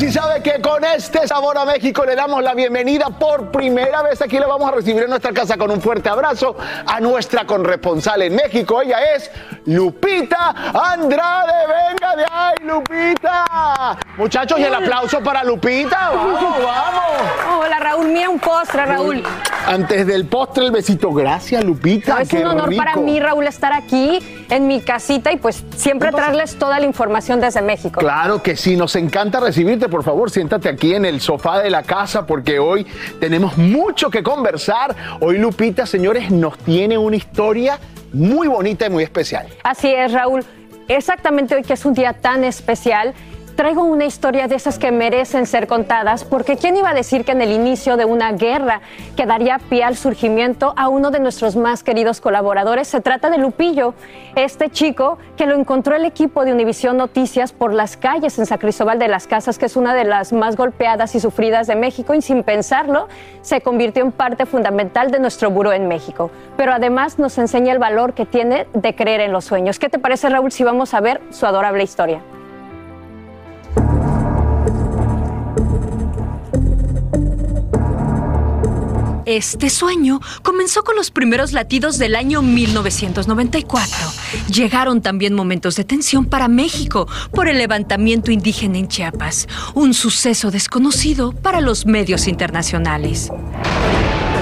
Si sabe que con este sabor a México le damos la bienvenida por primera vez aquí le vamos a recibir en nuestra casa con un fuerte abrazo a nuestra corresponsal en México. Ella es Lupita Andrade. Venga de ahí, Lupita. Muchachos, y el aplauso para Lupita. Vamos, vamos. Hola Raúl, mira un postre, Raúl. Antes del postre, el besito. Gracias, Lupita. No, es Qué un honor rico. para mí, Raúl, estar aquí en mi casita y pues siempre traerles toda la información desde México. Claro que sí, nos encanta recibirte. Por favor, siéntate aquí en el sofá de la casa porque hoy tenemos mucho que conversar. Hoy Lupita, señores, nos tiene una historia muy bonita y muy especial. Así es, Raúl. Exactamente hoy que es un día tan especial, traigo una historia de esas que merecen ser contadas, porque ¿quién iba a decir que en el inicio de una guerra que daría pie al surgimiento a uno de nuestros más queridos colaboradores? Se trata de Lupillo, este chico que lo encontró el equipo de Univisión Noticias por las calles en San Cristóbal de las Casas, que es una de las más golpeadas y sufridas de México, y sin pensarlo, se convirtió en parte fundamental de nuestro buró en México. Pero además nos enseña el valor que tiene de creer en los sueños. ¿Qué te parece, Raúl, si vamos a ver su adorable historia? Este sueño comenzó con los primeros latidos del año 1994. Llegaron también momentos de tensión para México por el levantamiento indígena en Chiapas, un suceso desconocido para los medios internacionales.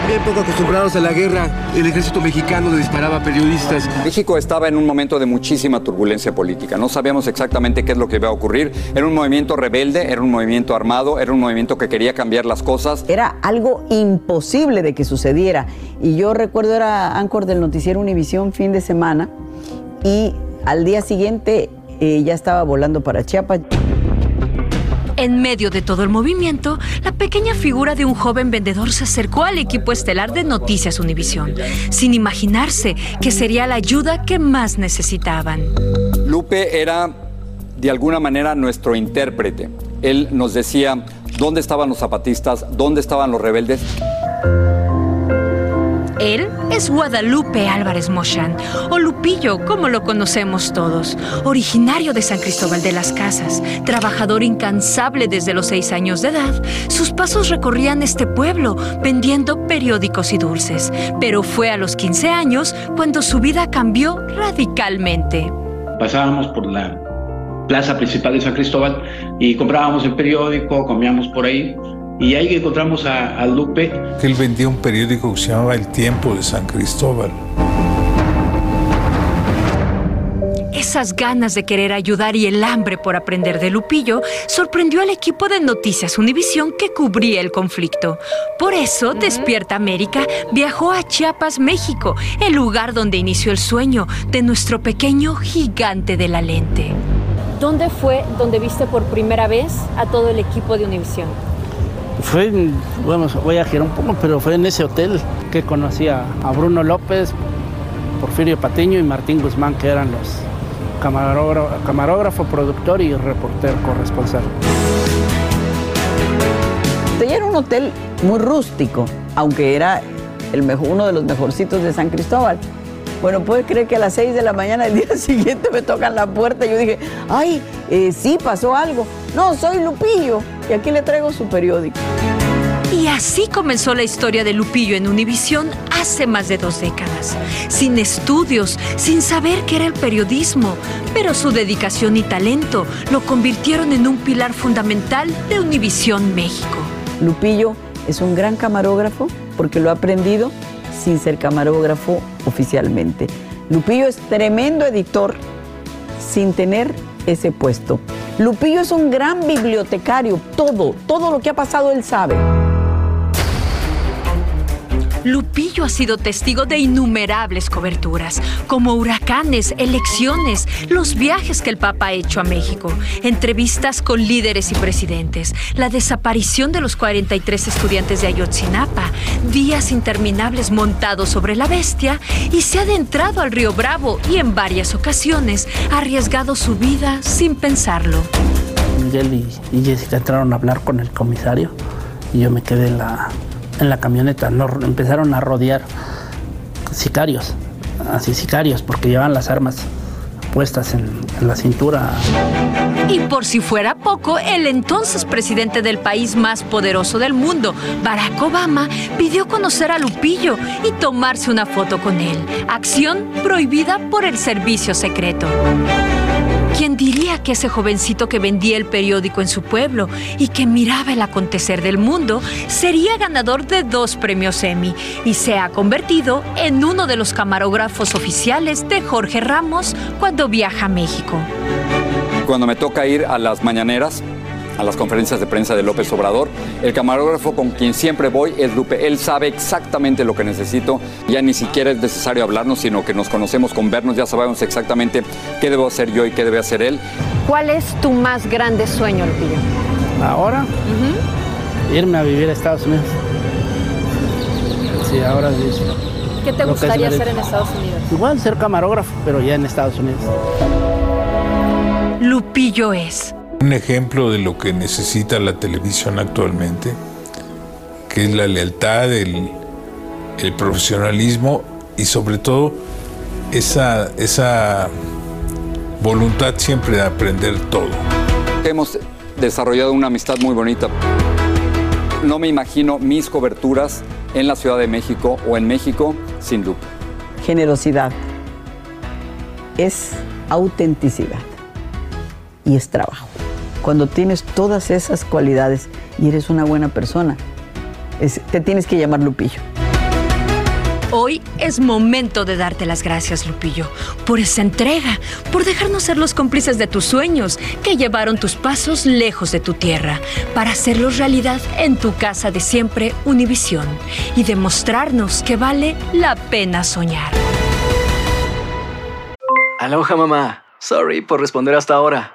También poco acostumbrados a la guerra, el ejército mexicano le disparaba a periodistas. México estaba en un momento de muchísima turbulencia política. No sabíamos exactamente qué es lo que iba a ocurrir. Era un movimiento rebelde, era un movimiento armado, era un movimiento que quería cambiar las cosas. Era algo imposible de que sucediera. Y yo recuerdo era anchor del noticiero Univisión fin de semana y al día siguiente eh, ya estaba volando para Chiapas. En medio de todo el movimiento, la pequeña figura de un joven vendedor se acercó al equipo estelar de Noticias Univisión, sin imaginarse que sería la ayuda que más necesitaban. Lupe era, de alguna manera, nuestro intérprete. Él nos decía dónde estaban los zapatistas, dónde estaban los rebeldes. Él es Guadalupe Álvarez Mochan, o Lupillo, como lo conocemos todos, originario de San Cristóbal de las Casas, trabajador incansable desde los seis años de edad. Sus pasos recorrían este pueblo vendiendo periódicos y dulces, pero fue a los 15 años cuando su vida cambió radicalmente. Pasábamos por la plaza principal de San Cristóbal y comprábamos el periódico, comíamos por ahí y ahí encontramos a, a, Lupe. Él vendía un periódico que se llamaba El Tiempo de San Cristóbal. esas ganas de querer ayudar y el hambre por aprender de Lupillo sorprendió al equipo de Noticias Univisión que cubría el conflicto. Por eso, Despierta América viajó a Chiapas, México, el lugar donde inició el sueño de nuestro pequeño gigante de la lente. ¿Dónde fue donde viste por primera vez a todo el equipo de Univisión? Fue, en- bueno, voy a girar un poco, pero fue en ese hotel que conocí a, Bruno López, Porfirio Patiño y Martín Guzmán, que eran los camarógrafo, camarógrafo productor y reportero corresponsal. Este era un hotel muy rústico, aunque era el mejor, uno de los mejorcitos de San Cristóbal. Bueno, puedes creer que a las 6 de la mañana del día siguiente me tocan la puerta y yo dije, ay, eh, sí, pasó algo. No, soy Lupillo y aquí le traigo su periódico. Y así comenzó la historia de Lupillo en Univisión hace más de dos décadas. Sin estudios, sin saber qué era el periodismo, pero su dedicación y talento lo convirtieron en un pilar fundamental de Univisión México. Lupillo es un gran camarógrafo porque lo ha aprendido sin ser camarógrafo oficialmente. Lupillo es tremendo editor sin tener ese puesto. Lupillo es un gran bibliotecario, todo, todo lo que ha pasado él sabe. Lupillo ha sido testigo de innumerables coberturas, como huracanes, elecciones, los viajes que el Papa ha hecho a México, entrevistas con líderes y presidentes, la desaparición de los 43 estudiantes de Ayotzinapa, días interminables montados sobre la bestia y se ha adentrado al río Bravo y en varias ocasiones ha arriesgado su vida sin pensarlo. Miguel y, y Jessica entraron a hablar con el comisario y yo me quedé en la, en la camioneta. Nos empezaron a rodear sicarios, así sicarios, porque llevaban las armas puestas en, en la cintura. Y por si fuera poco, el entonces presidente del país más poderoso del mundo, Barack Obama, pidió conocer a Lupillo y tomarse una foto con él. Acción prohibida por el servicio secreto. ¿Quién diría que ese jovencito que vendía el periódico en su pueblo y que miraba el acontecer del mundo sería ganador de dos premios Emmy y se ha convertido en uno de los camarógrafos oficiales de Jorge Ramos cuando viaja a México? Cuando me toca ir a las mañaneras, a las conferencias de prensa de López Obrador, el camarógrafo con quien siempre voy es Lupe. Él sabe exactamente lo que necesito. Ya ni siquiera es necesario hablarnos, sino que nos conocemos con vernos, ya sabemos exactamente qué debo hacer yo y qué debe hacer él. ¿Cuál es tu más grande sueño, Lupillo? Ahora, irme a vivir a Estados Unidos. Sí, ahora sí. ¿Qué te gustaría hacer en Estados Unidos? Igual ser camarógrafo, pero ya en Estados Unidos. Lupillo es Un ejemplo de lo que necesita la televisión actualmente, que es la lealtad, el, el profesionalismo y sobre todo esa, esa voluntad siempre de aprender todo. Hemos desarrollado una amistad muy bonita. No me imagino mis coberturas en la Ciudad de México o en México sin Lupe. Generosidad es autenticidad y es trabajo. Cuando tienes todas esas cualidades y eres una buena persona, es- te tienes que llamar Lupillo. Hoy es momento de darte las gracias, Lupillo, por esa entrega, por dejarnos ser los cómplices de tus sueños que llevaron tus pasos lejos de tu tierra, para hacerlos realidad en tu casa de siempre, Univisión, y demostrarnos que vale la pena soñar. Aloha mamá. Sorry por responder hasta ahora.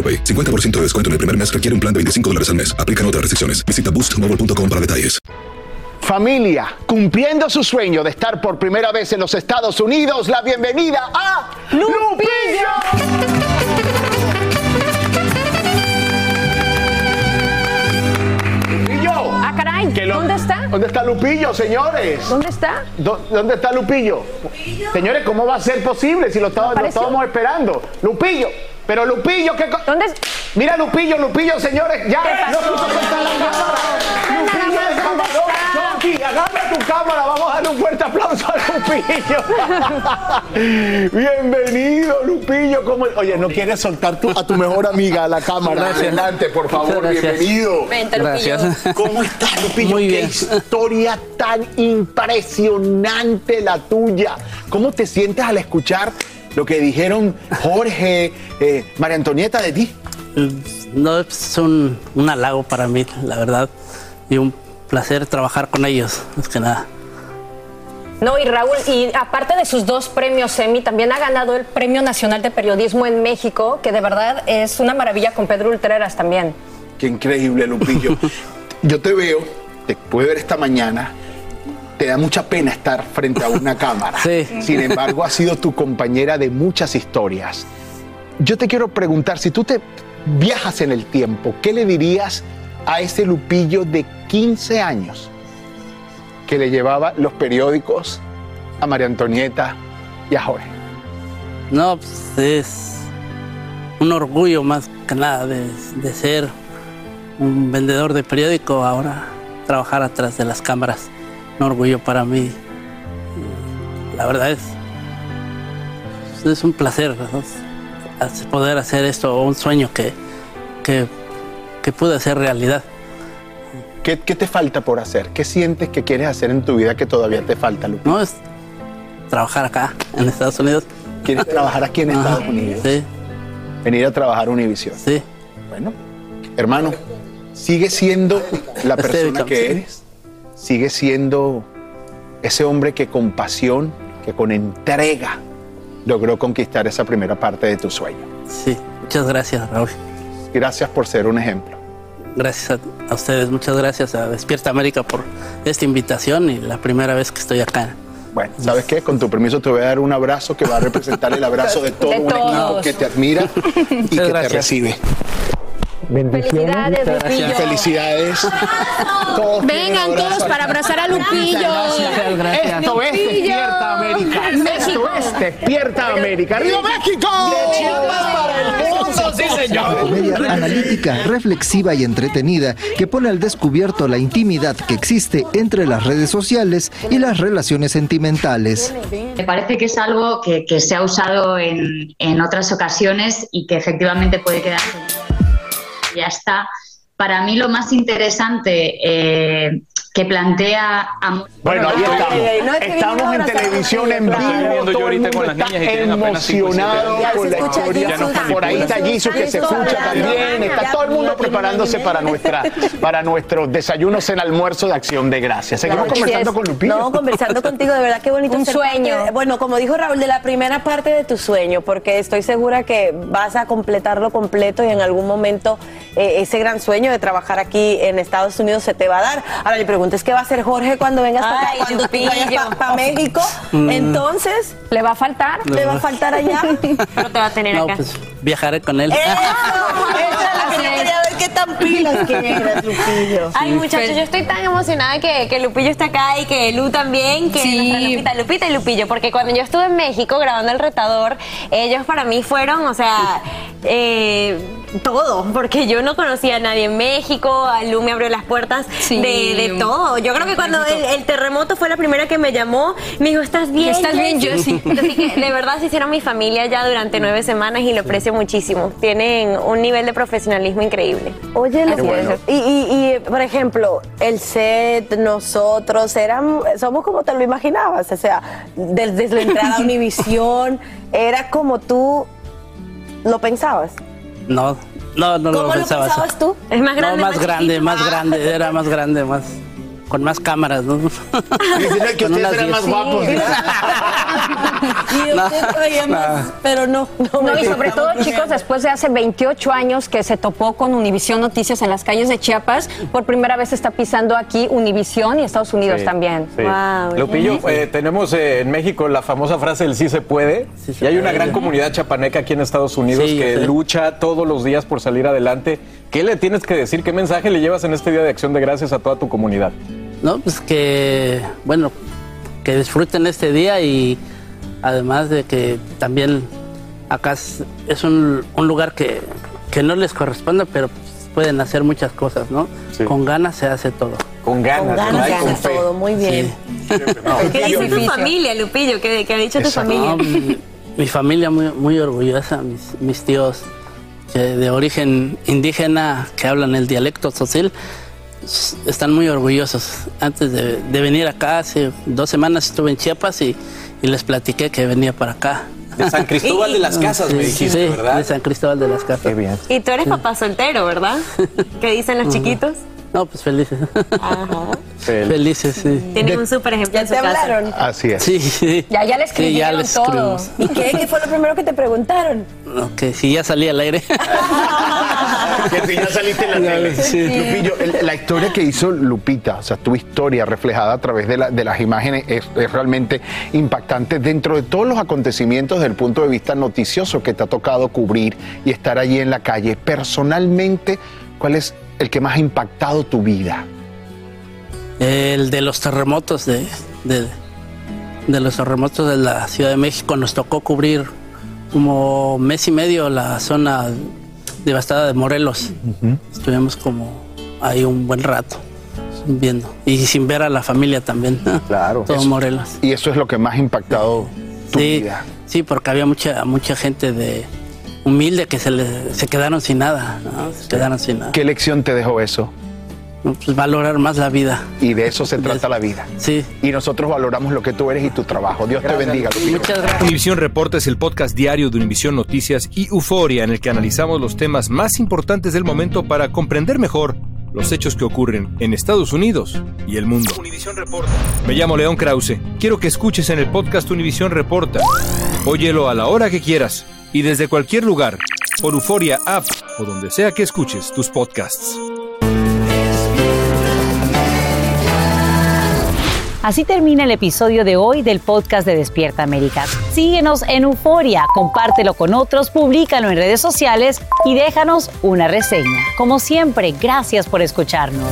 AroPay. 50% de descuento en el primer mes requiere un plan de 25 dólares al mes. Aplican otras restricciones. Visita boostmobile.com para detalles. Familia, cumpliendo su sueño de estar por primera vez en los Estados Unidos, la bienvenida a Lupillo. Lupillo. Ah, caray. Que lo- ¿Dónde está? ¿Dónde está Lupillo, señores? ¿Dónde está? ¿Dó- ¿Dónde está Lupillo? Señores, ¿cómo va a ser posible si lo, estaba- lo estábamos esperando? Lupillo, pero Lupillo, ¿qué ¿Dónde es? Mira Lupillo, Lupillo, señores, ya no quiso soltar la cámara. Lupillo de agarra tu cámara, vamos a darle un fuerte aplauso a Lupillo. Bienvenido, Lupillo. ¿Cómo- Oye, no quieres soltar tu- a tu mejor amiga a la cámara. Gracias. Adelante, por favor, gracias. bienvenido. Vente, Lupillo. Gracias. ¿Cómo estás, Lupillo? Muy Qué historia tan impresionante la tuya. ¿Cómo te sientes al escuchar lo que dijeron Jorge, eh, María Antonieta de ti? No, es un, un halago para mí, la verdad. Y un placer trabajar con ellos, más que nada. No, y Raúl, y aparte de sus dos premios Emmy, también ha ganado el Premio Nacional de Periodismo en México, que de verdad es una maravilla con Pedro Ultreras también. Qué increíble, Lupillo. Yo te veo, te pude ver esta mañana. Te da mucha pena estar frente a una cámara. Sí. Sin embargo, has sido tu compañera de muchas historias. Yo te quiero preguntar, si tú te viajas en el tiempo, ¿qué le dirías a ese Lupillo de 15 años que le llevaba los periódicos a María Antonieta y a Jorge? No, pues es un orgullo más que nada de, de ser un vendedor de periódico, ahora trabajar atrás de las cámaras. Un orgullo para mí. La verdad es, es un placer poder hacer esto, un sueño que, que, que pude hacer realidad. ¿Qué, qué te falta por hacer? ¿Qué sientes que quieres hacer en tu vida que todavía te falta, Lupillo? No es trabajar acá, en Estados Unidos. ¿Quieres trabajar aquí en Ajá, Estados Unidos? Sí, Venir a trabajar a Univision. sí. Bueno, hermano, sigue siendo la persona que eres. Sigue siendo ese hombre que con pasión, que con entrega logró conquistar esa primera parte de tu sueño. Sí, muchas gracias, Raúl. Gracias por ser un ejemplo. Gracias a, a ustedes, muchas gracias a Despierta América por esta invitación y la primera vez que estoy acá. Bueno, ¿sabes qué? Con tu permiso te voy a dar un abrazo que va a representar el abrazo de todo De un equipo que te admira y que te gracias. Recibe. Felicidades, Lupillo. Felicidades. Todos Vengan todos para abrazar a Lupillo. Gracias, gracias. Esto es Despierta América. Esto es Despierta América. ¡Arriba México! sí señor. Comedia analítica, reflexiva y entretenida que pone al descubierto la intimidad que existe entre las redes sociales y las relaciones sentimentales. Me parece que es algo que, que se ha usado en, en otras ocasiones y que efectivamente puede quedar. Ya está. Para mí lo más interesante eh, que plantea Amor. Bueno, ahí estamos. Ay, ay, no, es que estamos en televisión en vivo. Estoy yo Todo el ahorita mundo con las está niñas y tienen apenas emocionado con Ya la historia. Jesús. Por ahí está Jesús que se escucha también. Está Ya, todo el mundo ya, preparándose para nuestra para nuestros desayunos en almuerzo de acción de gracias. Seguimos Claro, conversando con. Lupillo. No, conversando contigo, de verdad qué bonito. Un sueño. parte bueno, como dijo Raúl, de la primera parte de tu sueño, porque estoy segura que vas a completarlo completo y en algún momento eh, ese gran sueño de trabajar aquí en Estados Unidos se te va a dar. Ahora mi pregunta es qué va a hacer Jorge cuando vengas para cuando tú México. Mm. Entonces, ¿Le va a faltar? ¿le va a faltar allá? Pero te va a tener No, acá. pues viajaré con él. Eso, esa es la que yo quería ver qué tan pilas que Lupillo. Ay, muchachos, yo estoy tan emocionada que, que Lupillo está acá y que Lu también, que Sí. Lupita, Lupita y Lupillo, porque cuando yo estuve en México grabando El Retador, ellos para mí fueron, o sea, eh, todo, porque yo no conocía a nadie en México, Lu me abrió las puertas Sí. de, de todo. Yo creo que cuando el, el terremoto fue la primera que me llamó, me dijo, ¿estás bien? ¿Estás bien? Así que de verdad se hicieron mi familia ya durante nueve semanas y lo aprecio muchísimo. Tienen un nivel de profesionalismo increíble. Oye, lo y, y, y, por ejemplo, el set, nosotros, eran, somos como te lo imaginabas, o sea, desde, desde la entrada a Univisión, era como tú lo pensabas. No, no, no ¿Cómo lo lo pensaba así. pensabas tú? Es más grande, No, más más grande, chiquito. más grande, era más grande, más con más cámaras, ¿no? Dicen que ustedes eran más guapos. Y usted traía más, pero no. No, No, y sobre todo, chicos, después de hace 28 años que se topó con Univisión Noticias en las calles de Chiapas, por primera vez está pisando aquí Univisión y Estados Unidos Sí, también. sí. Lupillo, eh, tenemos eh, en México la famosa frase del sí se puede. y hay una gran comunidad chapaneca aquí en Estados Unidos Sí, que lucha todos los días por salir adelante. ¿Qué le tienes que decir? ¿Qué mensaje le llevas en este Día de Acción de Gracias a toda tu comunidad? No, pues que, bueno, que disfruten este día y además de que también acá es, un, un lugar que, que no les corresponde, pero pueden hacer muchas cosas, ¿no? Con ganas se hace todo. Con ganas, Con ganas se hace todo, muy bien. ¿Qué dice tu familia, Lupillo? ¿Qué, qué ha dicho tu familia? No, mi, mi familia muy, muy orgullosa, mis, mis tíos que de origen indígena que hablan el dialecto social s- están muy orgullosos. Antes de, de venir acá, hace dos semanas estuve en Chiapas y, y les platiqué que venía para acá. De San Cristóbal de las Casas, me dijiste, sí, ¿verdad? de San Cristóbal de las Casas. Qué bien. Y tú eres papá soltero, ¿verdad? ¿Qué dicen los chiquitos? No, pues felices. Felices, sí. Tienen un súper ejemplo en su casa. Así es. Sí, sí. Ya, ya le Sí, ya les todo. escribimos. ¿Y qué, qué fue lo primero que te preguntaron? No, que si ya salí al aire. Que si ya saliste en la tele. Sí. Lupillo, el- la historia que hizo Lupita, o sea, tu historia reflejada a través de, la- de las imágenes es, es realmente impactante dentro de todos los acontecimientos desde el punto de vista noticioso que te ha tocado cubrir y estar allí en la calle. Personalmente, ¿cuál es el que más ha impactado tu vida? El de los terremotos de, de, de los terremotos de la Ciudad de México nos tocó cubrir como mes y medio la zona devastada de Morelos. Estuvimos como ahí un buen rato viendo y sin ver a la familia también. Claro. Todo Eso- Morelos. Y eso es lo que más ha impactado tu sí, vida. sí, porque había mucha mucha gente de humilde que se le, se quedaron sin nada, ¿no? se quedaron sin nada. ¿Qué lección te dejó eso? Pues valorar más la vida. Y de eso se trata la vida. Sí. Y nosotros valoramos lo que tú eres y tu trabajo. Dios te bendiga. Lupillo. Univisión Reporta es el podcast diario de Univisión Noticias y Euforia en el que analizamos los temas más importantes del momento para comprender mejor los hechos que ocurren en Estados Unidos y el mundo. Me llamo León Krause. Quiero que escuches en el podcast Univisión Reporta. Óyelo a la hora que quieras y desde cualquier lugar por Euforia App o donde sea que escuches tus podcasts. Así termina el episodio de hoy del podcast de Despierta América. Síguenos en Euforia, compártelo con otros, públicalo en redes sociales y déjanos una reseña. Como siempre, gracias por escucharnos.